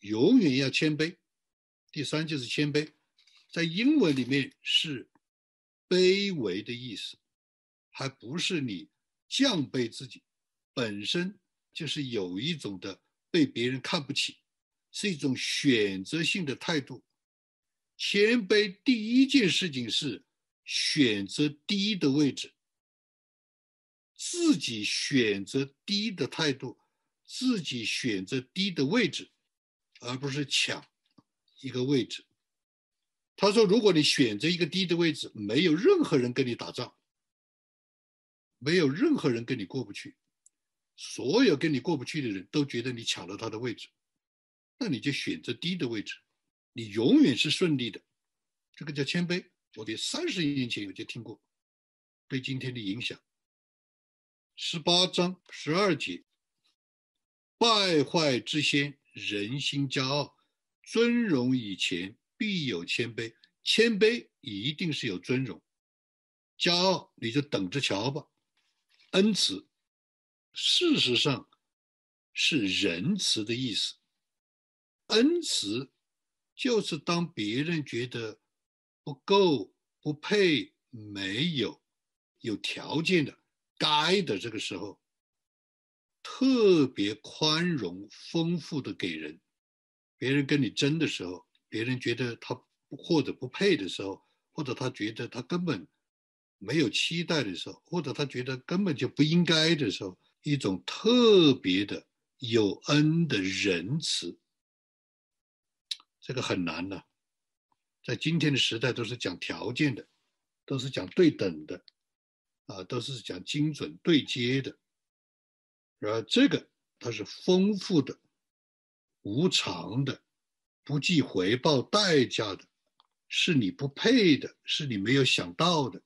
永远要谦卑。第三就是谦卑，在英文里面是卑微的意思，还不是你降卑自己，本身就是有一种的被别人看不起，是一种选择性的态度。谦卑第一件事情是选择低的位置，自己选择低的态度，自己选择低的位置，而不是抢一个位置。他说：“如果你选择一个低的位置，没有任何人跟你打仗，没有任何人跟你过不去，所有跟你过不去的人都觉得你抢了他的位置，那你就选择低的位置。”你永远是顺利的，这个叫谦卑。我得三十年前我就听过，对今天的影响。十八章十二节，败坏之先，人心骄傲；尊荣以前，必有谦卑。谦卑一定是有尊荣，骄傲你就等着瞧吧。恩慈，事实上是仁慈的意思，恩慈。就是当别人觉得不够、不配、没有有条件的、该的这个时候，特别宽容、丰富的给人。别人跟你争的时候，别人觉得他或者不配的时候，或者他觉得他根本没有期待的时候，或者他觉得根本就不应该的时候，一种特别的有恩的仁慈。这个很难的，在今天的时代都是讲条件的，都是讲对等的，啊，都是讲精准对接的。而这个它是丰富的、无偿的、不计回报代价的，是你不配的，是你没有想到的，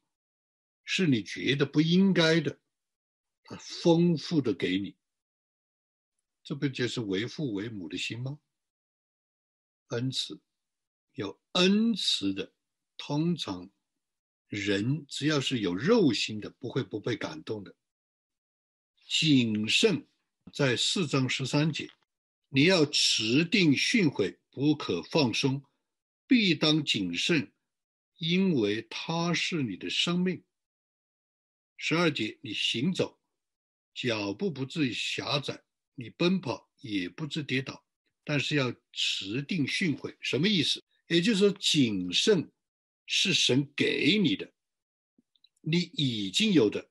是你觉得不应该的，它丰富的给你，这不就是为父为母的心吗？恩慈，有恩慈的，通常人只要是有肉心的，不会不被感动的。谨慎，在四章十三节，你要持定训诲，不可放松，必当谨慎，因为它是你的生命。十二节，你行走，脚步不至于狭窄；你奔跑，也不致跌倒。但是要持定训诲，什么意思？也就是说，谨慎是神给你的，你已经有的，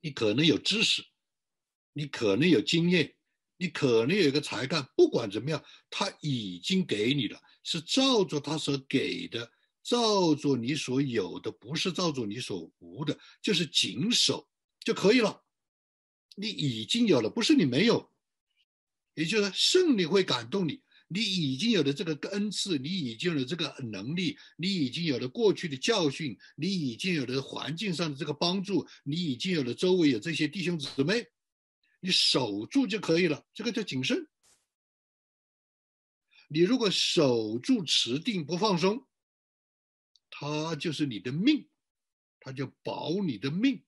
你可能有知识，你可能有经验，你可能有一个才干，不管怎么样，他已经给你了，是照着他所给的，照着你所有的，不是照着你所无的，就是谨守就可以了。你已经有了，不是你没有。也就是说，胜利会感动你。你已经有了这个恩赐，你已经有了这个能力，你已经有了过去的教训，你已经有了环境上的这个帮助，你已经有了周围有这些弟兄姊妹，你守住就可以了。这个叫谨慎。你如果守住持定不放松，它就是你的命，它就保你的命。